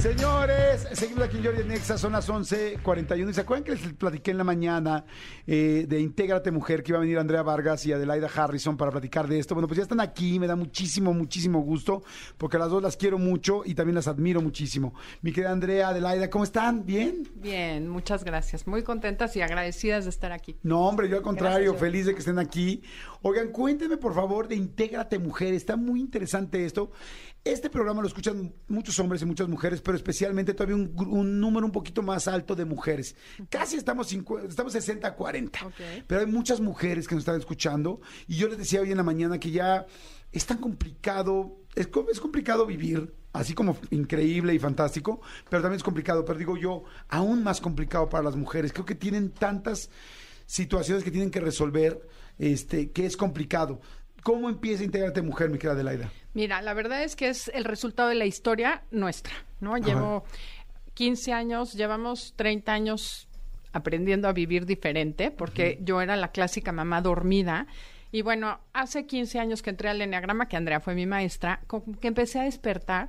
Señores, seguimos aquí en Jordi Nexa, son las 11.41. ¿Y se acuerdan que les platiqué en la mañana eh, de Intégrate Mujer, que iba a venir Andrea Vargas y Adelaida Harrison para platicar de esto? Bueno, pues ya están aquí, me da muchísimo, muchísimo gusto, porque las dos las quiero mucho y también las admiro muchísimo. Mi querida Andrea, Adelaida, ¿cómo están? ¿Bien? Bien, muchas gracias. Muy contentas y agradecidas de estar aquí. No, hombre, yo al contrario, Gracias, feliz de que estén aquí. Oigan, cuéntenme por favor de Intégrate Mujer, está muy interesante esto. Este programa lo escuchan muchos hombres y muchas mujeres, pero especialmente todavía un, un número un poquito más alto de mujeres. Casi estamos, estamos 60-40, Ok. pero hay muchas mujeres que nos están escuchando y yo les decía hoy en la mañana que ya es tan complicado, es, es complicado vivir, así como increíble y fantástico, pero también es complicado, pero digo yo, aún más complicado para las mujeres. Creo que tienen tantas situaciones que tienen que resolver, este, que es complicado. ¿Cómo empieza a integrarte mujer, mi querida Adelaida? Mira, la verdad es que es el resultado de la historia nuestra, ¿no? Llevo 15 años, llevamos 30 años aprendiendo a vivir diferente, porque yo era la clásica mamá dormida. Y bueno, hace 15 años que entré al Enneagrama, que Andrea fue mi maestra, que empecé a despertar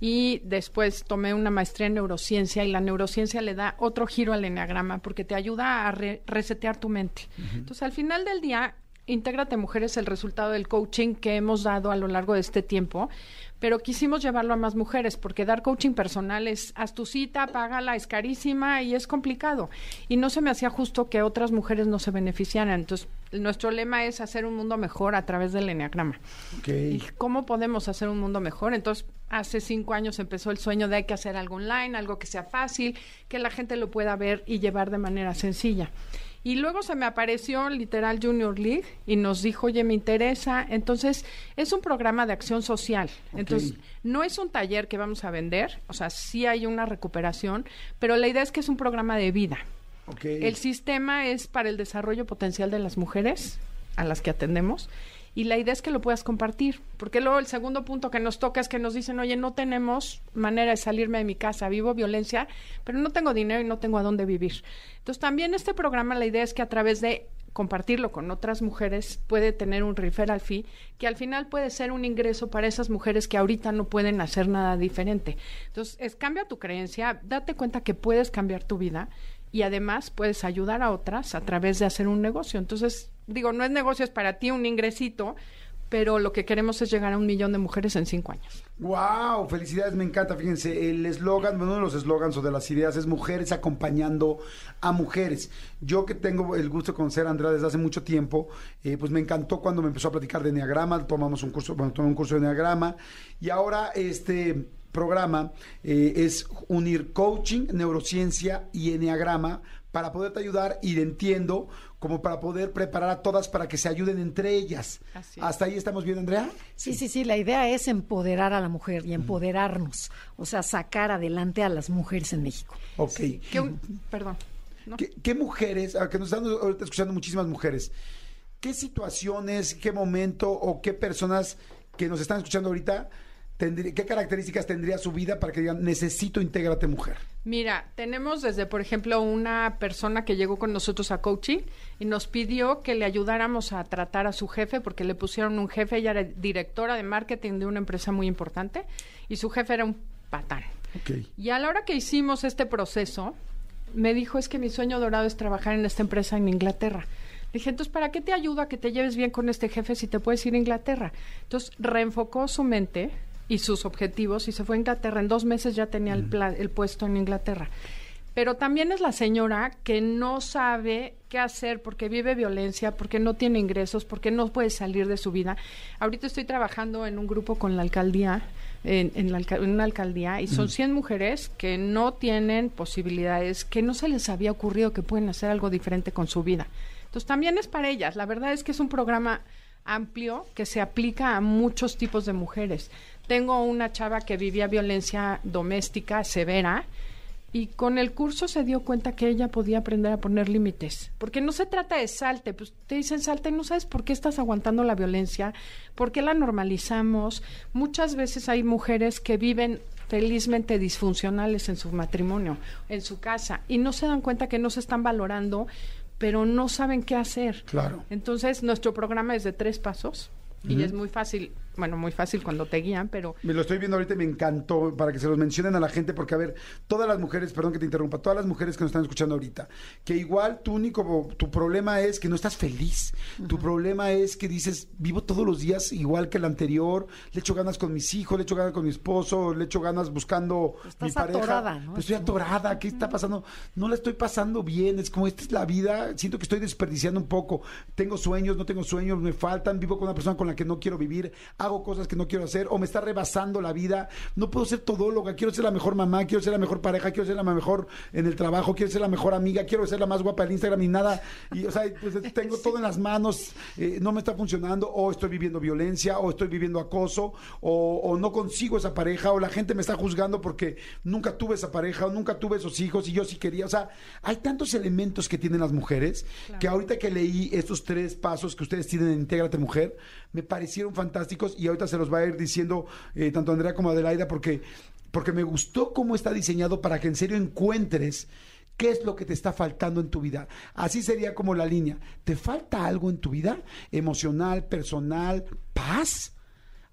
y después tomé una maestría en neurociencia y la neurociencia le da otro giro al Enneagrama porque te ayuda a re- resetear tu mente. Entonces, al final del día, Intégrate Mujer es el resultado del coaching que hemos dado a lo largo de este tiempo, pero quisimos llevarlo a más mujeres porque dar coaching personal es haz tu cita, págala, es carísima y es complicado. Y no se me hacía justo que otras mujeres no se beneficiaran. Entonces, nuestro lema es hacer un mundo mejor a través del Enneagrama. ¿Y cómo podemos hacer un mundo mejor? Entonces, hace cinco años empezó el sueño de hay que hacer algo online, algo que sea fácil, que la gente lo pueda ver y llevar de manera sencilla. Y luego se me apareció literal Junior League y nos dijo, oye, me interesa. Entonces, es un programa de acción social. Entonces, no es un taller que vamos a vender, o sea, sí hay una recuperación, pero la idea es que es un programa de vida. El sistema es para el desarrollo potencial de las mujeres a las que atendemos y la idea es que lo puedas compartir, porque luego el segundo punto que nos toca es que nos dicen, oye, no tenemos manera de salirme de mi casa, vivo violencia, pero no tengo dinero y no tengo a dónde vivir. Entonces también este programa la idea es que a través de compartirlo con otras mujeres puede tener un referral fee que al final puede ser un ingreso para esas mujeres que ahorita no pueden hacer nada diferente. Entonces, es cambia tu creencia, date cuenta que puedes cambiar tu vida y además puedes ayudar a otras a través de hacer un negocio. Entonces, digo, no es negocio, es para ti un ingresito, pero lo que queremos es llegar a un millón de mujeres en cinco años. Wow, felicidades, me encanta. Fíjense, el eslogan, uno de los eslogans o de las ideas es mujeres acompañando a mujeres. Yo que tengo el gusto de conocer a Andrea desde hace mucho tiempo, eh, pues me encantó cuando me empezó a platicar de Enneagrama, tomamos un curso, bueno, tomé un curso de Enneagrama y ahora este programa eh, es unir coaching, neurociencia y Enneagrama para poderte ayudar y de entiendo como para poder preparar a todas para que se ayuden entre ellas. ¿Hasta ahí estamos bien, Andrea? Sí, sí, sí, la idea es empoderar a la mujer y empoderarnos, o sea, sacar adelante a las mujeres en México. Ok. Que un- perdón. ¿no? ¿Qué, qué mujeres, ah, que nos están ahorita escuchando muchísimas mujeres, qué situaciones, qué momento o qué personas que nos están escuchando ahorita, qué características tendría su vida para que digan, necesito intégrate mujer? Mira, tenemos desde, por ejemplo, una persona que llegó con nosotros a coaching y nos pidió que le ayudáramos a tratar a su jefe porque le pusieron un jefe, ella era directora de marketing de una empresa muy importante y su jefe era un patán. Y a la hora que hicimos este proceso, me dijo, es que mi sueño dorado es trabajar en esta empresa en Inglaterra. Le dije, entonces, ¿para qué te ayudo a que te lleves bien con este jefe si te puedes ir a Inglaterra? Entonces, reenfocó su mente y sus objetivos y se fue a Inglaterra. En dos meses ya tenía el, pla- el puesto en Inglaterra. Pero también es la señora que no sabe qué hacer porque vive violencia, porque no tiene ingresos, porque no puede salir de su vida. Ahorita estoy trabajando en un grupo con la alcaldía, en, en la en una alcaldía, y son 100 mujeres que no tienen posibilidades, que no se les había ocurrido que pueden hacer algo diferente con su vida. Entonces también es para ellas. La verdad es que es un programa amplio que se aplica a muchos tipos de mujeres. Tengo una chava que vivía violencia doméstica severa y con el curso se dio cuenta que ella podía aprender a poner límites. Porque no se trata de salte, pues te dicen salte y no sabes por qué estás aguantando la violencia, por qué la normalizamos. Muchas veces hay mujeres que viven felizmente disfuncionales en su matrimonio, en su casa, y no se dan cuenta que no se están valorando pero no saben qué hacer. Claro. Entonces, nuestro programa es de tres pasos y es muy fácil bueno, muy fácil cuando te guían, pero... Me lo estoy viendo ahorita y me encantó para que se los mencionen a la gente, porque a ver, todas las mujeres, perdón que te interrumpa, todas las mujeres que nos están escuchando ahorita, que igual tu único, tu problema es que no estás feliz, tu problema es que dices, vivo todos los días igual que el anterior, le echo ganas con mis hijos, le echo ganas con mi esposo, le echo ganas buscando mi pareja. Atorada, ¿no? estoy atorada, ¿qué está pasando? No la estoy pasando bien, es como, esta es la vida, siento que estoy desperdiciando un poco, tengo sueños, no tengo sueños, me faltan, vivo con una persona con la que no quiero vivir, hago cosas que no quiero hacer o me está rebasando la vida. No puedo ser todóloga, quiero ser la mejor mamá, quiero ser la mejor pareja, quiero ser la mejor en el trabajo, quiero ser la mejor amiga, quiero ser la más guapa del Instagram y nada. Y, o sea, pues tengo todo en las manos, eh, no me está funcionando o estoy viviendo violencia o estoy viviendo acoso o, o, no consigo esa pareja o la gente me está juzgando porque nunca tuve esa pareja o nunca tuve esos hijos y yo sí quería. O sea, hay tantos elementos que tienen las mujeres que ahorita que leí estos tres pasos que ustedes tienen en Intégrate Mujer, me parecieron fantásticos y ahorita se los va a ir diciendo eh, tanto Andrea como Adelaida porque, porque me gustó cómo está diseñado para que en serio encuentres qué es lo que te está faltando en tu vida. Así sería como la línea. ¿Te falta algo en tu vida? Emocional, personal, paz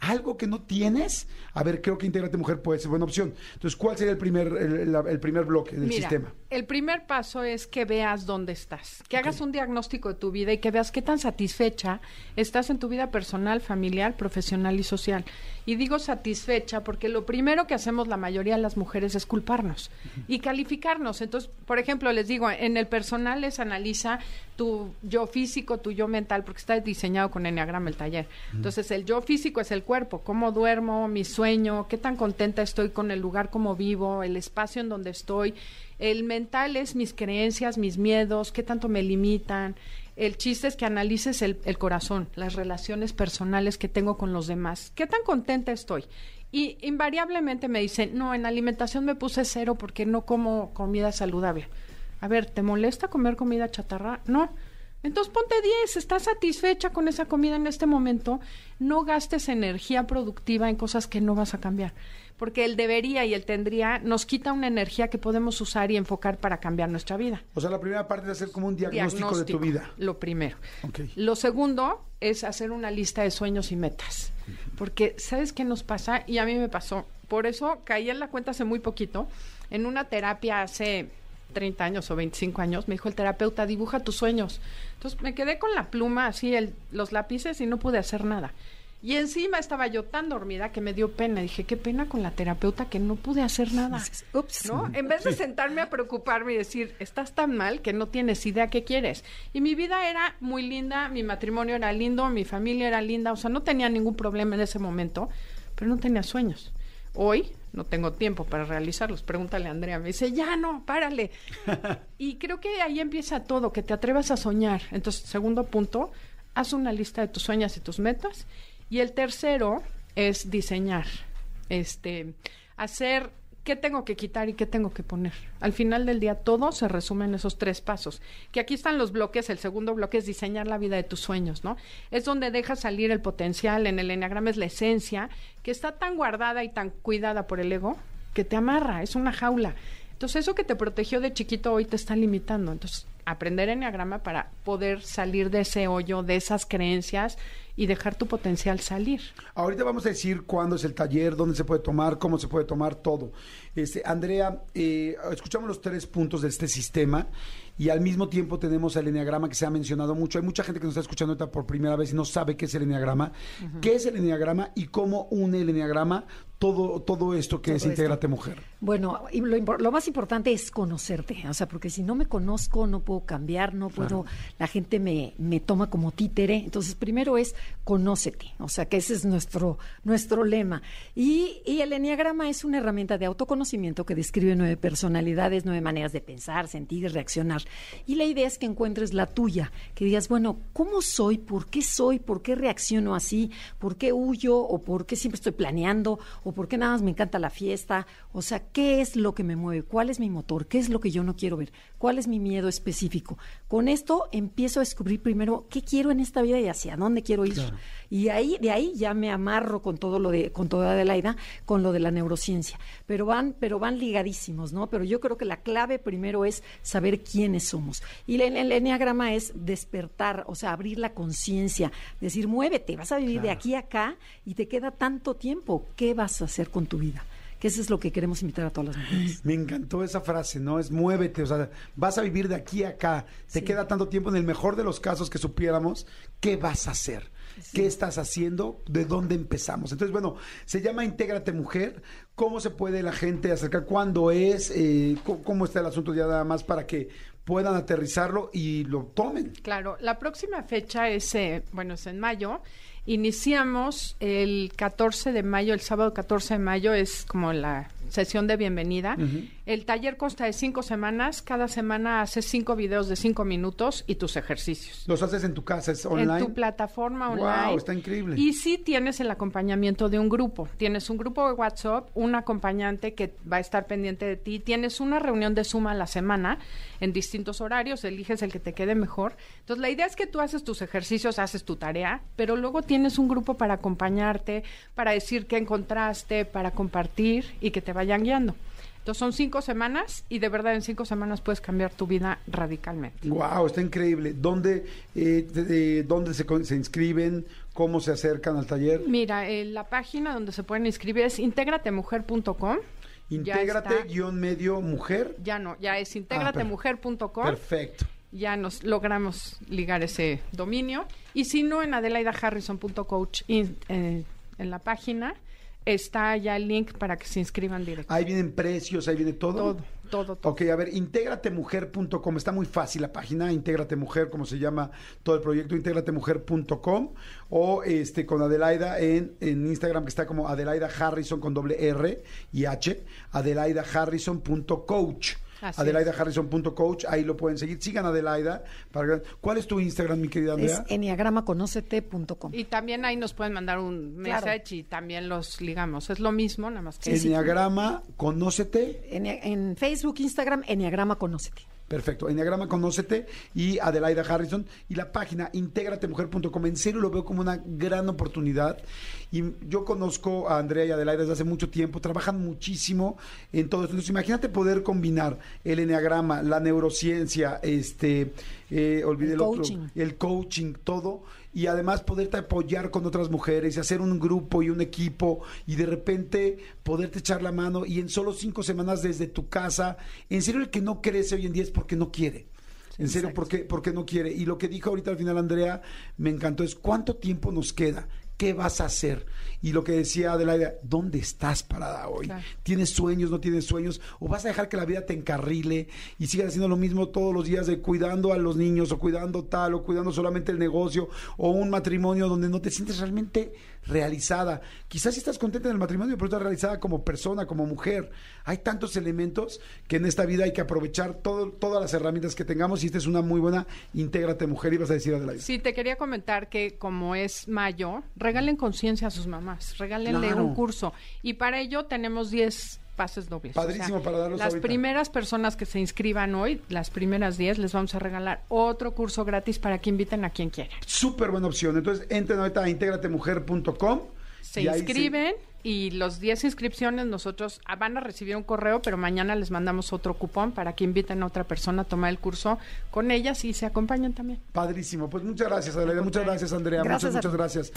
algo que no tienes, a ver, creo que Intégrate Mujer puede ser buena opción. Entonces, ¿cuál sería el primer, el, primer bloque del sistema? El primer paso es que veas dónde estás, que hagas un diagnóstico de tu vida y que veas qué tan satisfecha estás en tu vida personal, familiar, profesional y social. Y digo satisfecha porque lo primero que hacemos la mayoría de las mujeres es culparnos y calificarnos. Entonces, por ejemplo, les digo, en el personal les analiza tu yo físico, tu yo mental, porque está diseñado con Enneagrama el taller. Entonces, el yo físico es el cuerpo, cómo duermo, mi sueño, qué tan contenta estoy con el lugar como vivo, el espacio en donde estoy. El mental es mis creencias, mis miedos, qué tanto me limitan. El chiste es que analices el, el corazón, las relaciones personales que tengo con los demás. ¿Qué tan contenta estoy? Y invariablemente me dicen, no, en alimentación me puse cero porque no como comida saludable. A ver, ¿te molesta comer comida chatarra? No. Entonces ponte 10, estás satisfecha con esa comida en este momento, no gastes energía productiva en cosas que no vas a cambiar, porque el debería y el tendría nos quita una energía que podemos usar y enfocar para cambiar nuestra vida. O sea, la primera parte es hacer como un diagnóstico, de tu vida. Lo primero. Lo segundo es hacer una lista de sueños y metas, porque ¿sabes qué nos pasa? Y a mí me pasó, por eso caí en la cuenta hace muy poquito, en una terapia hace 30 años o 25 años, me dijo el terapeuta, dibuja tus sueños. Entonces me quedé con la pluma, así, el, los lápices y no pude hacer nada. Y encima estaba yo tan dormida que me dio pena. Dije, qué pena con la terapeuta que no pude hacer nada. Ups. ¿No? En vez de sentarme a preocuparme y decir, estás tan mal que no tienes idea qué quieres. Y mi vida era muy linda, mi matrimonio era lindo, mi familia era linda, o sea, no tenía ningún problema en ese momento, pero no tenía sueños. Hoy no tengo tiempo para realizarlos. Pregúntale a Andrea. Me dice, ya no, párale. y creo que ahí empieza todo, que te atrevas a soñar. Entonces, segundo punto, haz una lista de tus sueños y tus metas. Y el tercero es diseñar. Este, hacer qué tengo que quitar y qué tengo que poner. Al final del día todo se resume en esos tres pasos. Que aquí están los bloques, el segundo bloque es diseñar la vida de tus sueños, ¿no? Es donde dejas salir el potencial, en el enneagrama es la esencia, que está tan guardada y tan cuidada por el ego, que te amarra, es una jaula. Entonces eso que te protegió de chiquito hoy te está limitando. Entonces aprender enneagrama para poder salir de ese hoyo, de esas creencias y dejar tu potencial salir. Ahorita vamos a decir cuándo es el taller, dónde se puede tomar, cómo se puede tomar, todo. Este, Andrea, eh, escuchamos los tres puntos de este sistema y al mismo tiempo tenemos el enneagrama que se ha mencionado mucho. Hay mucha gente que nos está escuchando ahorita por primera vez y no sabe qué es el enneagrama. ¿Qué es el enneagrama y cómo une el enneagrama todo, todo esto que es Intégrate Mujer? Bueno, lo, más importante es conocerte, o sea, porque si no me conozco no puedo cambiar, no puedo, la gente me, me toma como títere. Entonces, primero es conócete, o sea, que ese es nuestro, nuestro lema. Y, y el enneagrama es una herramienta de autoconocimiento que describe nueve personalidades, nueve maneras de pensar, sentir y reaccionar. Y la idea es que encuentres la tuya, que digas, bueno, ¿cómo soy? ¿Por qué soy? ¿Por qué reacciono así? ¿Por qué huyo? ¿O por qué siempre estoy planeando? o por qué nada más me encanta la fiesta. O sea, ¿qué es lo que me mueve? ¿Cuál es mi motor? ¿Qué es lo que yo no quiero ver? ¿Cuál es mi miedo específico? Con esto empiezo a descubrir primero qué quiero en esta vida y hacia dónde quiero ir. Y ahí, de ahí ya me amarro con todo lo de, con toda Adelaida, con lo de la neurociencia. Pero van, pero van ligadísimos, ¿no? Pero yo creo que la clave primero es saber quiénes somos. Y el, el enneagrama es despertar, o sea, abrir la conciencia, decir, muévete, vas a vivir de aquí a acá y te queda tanto tiempo. ¿Qué vas a hacer con tu vida? que eso es lo que queremos invitar a todas las mujeres. Me encantó esa frase, ¿no? Es muévete, o sea, vas a vivir de aquí a acá. Te queda tanto tiempo, en el mejor de los casos que supiéramos, ¿qué vas a hacer? ¿Qué estás haciendo? ¿De dónde empezamos? Entonces, bueno, se llama Intégrate Mujer. ¿Cómo se puede la gente acercar? ¿Cuándo es? Eh, ¿Cómo está el asunto ya nada más para que puedan aterrizarlo y lo tomen? Claro, la próxima fecha es, eh, bueno, es en mayo Iniciamos el 14 de mayo, el sábado 14 de mayo es como la sesión de bienvenida. El taller consta de cinco semanas. Cada semana haces cinco videos de cinco minutos y tus ejercicios. ¿Los haces en tu casa? ¿Es online? En tu plataforma online. ¡Wow! Está increíble. Y sí tienes el acompañamiento de un grupo. Tienes un grupo de WhatsApp, un acompañante que va a estar pendiente de ti. Tienes una reunión de suma a la semana en distintos horarios. Eliges el que te quede mejor. Entonces, la idea es que tú haces tus ejercicios, haces tu tarea, pero luego tienes un grupo para acompañarte, para decir qué encontraste, para compartir y que te vayan guiando. Entonces son cinco semanas y de verdad en cinco semanas puedes cambiar tu vida radicalmente. Wow, está increíble. ¿Dónde, eh, ¿dónde se, se, inscriben? ¿Cómo se acercan al taller? Mira, eh, la página donde se pueden inscribir es intégratemujer.com. Intégrate-medio mujer. Ya no, ya es intégratemujer.com. Perfecto. Ya nos logramos ligar ese dominio. Y si no, en adelaidaharrison.coach eh, en la página está ya el link para que se inscriban directo. Ahí vienen precios, ahí viene todo. Todo, todo, todo. Ok, a ver, intégratemujer.com, está muy fácil la página, Intégratemujer, como se llama todo el proyecto, intégratemujer.com o este con Adelaida en, en Instagram que está como Adelaida Harrison con doble R y H, adelaida.harrison.coach. AdelaidaHarrison.coach, ahí lo pueden seguir. Sigan Adelaida. Para... ¿Cuál es tu Instagram, mi querida Andrea? Es enneagramaconocete.com. Y también ahí nos pueden mandar un message y también los ligamos. Es lo mismo, nada más que... Enneagrama Conócete. En, en Facebook, Instagram, Enneagrama Conócete. Perfecto. Enneagrama Conócete y Adelaida Harrison. Y la página intégratemujer.com. En serio lo veo como una gran oportunidad. Y yo conozco a Andrea y Adelaida desde hace mucho tiempo. Trabajan muchísimo en todo esto. Entonces, imagínate poder combinar el enneagrama, la neurociencia, este, eh, olvidé el, coaching. otro, el coaching, todo y además poderte apoyar con otras mujeres y hacer un grupo y un equipo y de repente poderte echar la mano y en solo cinco semanas desde tu casa, en serio el que no crece hoy en día es porque no quiere. En serio, porque, porque no quiere. Y lo que dijo ahorita al final Andrea me encantó es cuánto tiempo nos queda. ¿Qué vas a hacer? Y lo que decía Adelaida, ¿dónde estás parada hoy? Claro. ¿Tienes sueños, no tienes sueños? ¿O vas a dejar que la vida te encarrile y sigas haciendo lo mismo todos los días de cuidando a los niños o cuidando tal o cuidando solamente el negocio o un matrimonio donde no te sientes realmente realizada? Quizás si estás contenta en el matrimonio, pero estás realizada como persona, como mujer. Hay tantos elementos que en esta vida hay que aprovechar todo, todas las herramientas que tengamos y esta es una muy buena Intégrate Mujer. Ibas a decir Adelaida. Sí, te quería comentar que como es mayo, regalen conciencia a sus mamás, regálenle Claro. un curso. Y para ello tenemos 10 pases dobles. Padrísimo para darlos Las ahorita. primeras personas que se inscriban hoy, las primeras 10, les vamos a regalar otro curso gratis para que inviten a quien quiera. Súper buena opción. Entonces, entren ahorita a intégratemujer.com. Se y inscriben y los 10 inscripciones nosotros ah, van a recibir un correo, pero mañana les mandamos otro cupón para que inviten a otra persona a tomar el curso con ellas y se acompañen también. Padrísimo. Pues muchas gracias, Adelaida. Muchas gracias, Andrea. Gracias muchas, a muchas gracias.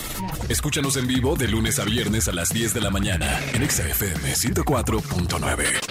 Escúchanos en vivo de lunes a viernes a las 10 de la mañana en Exa FM 104.9.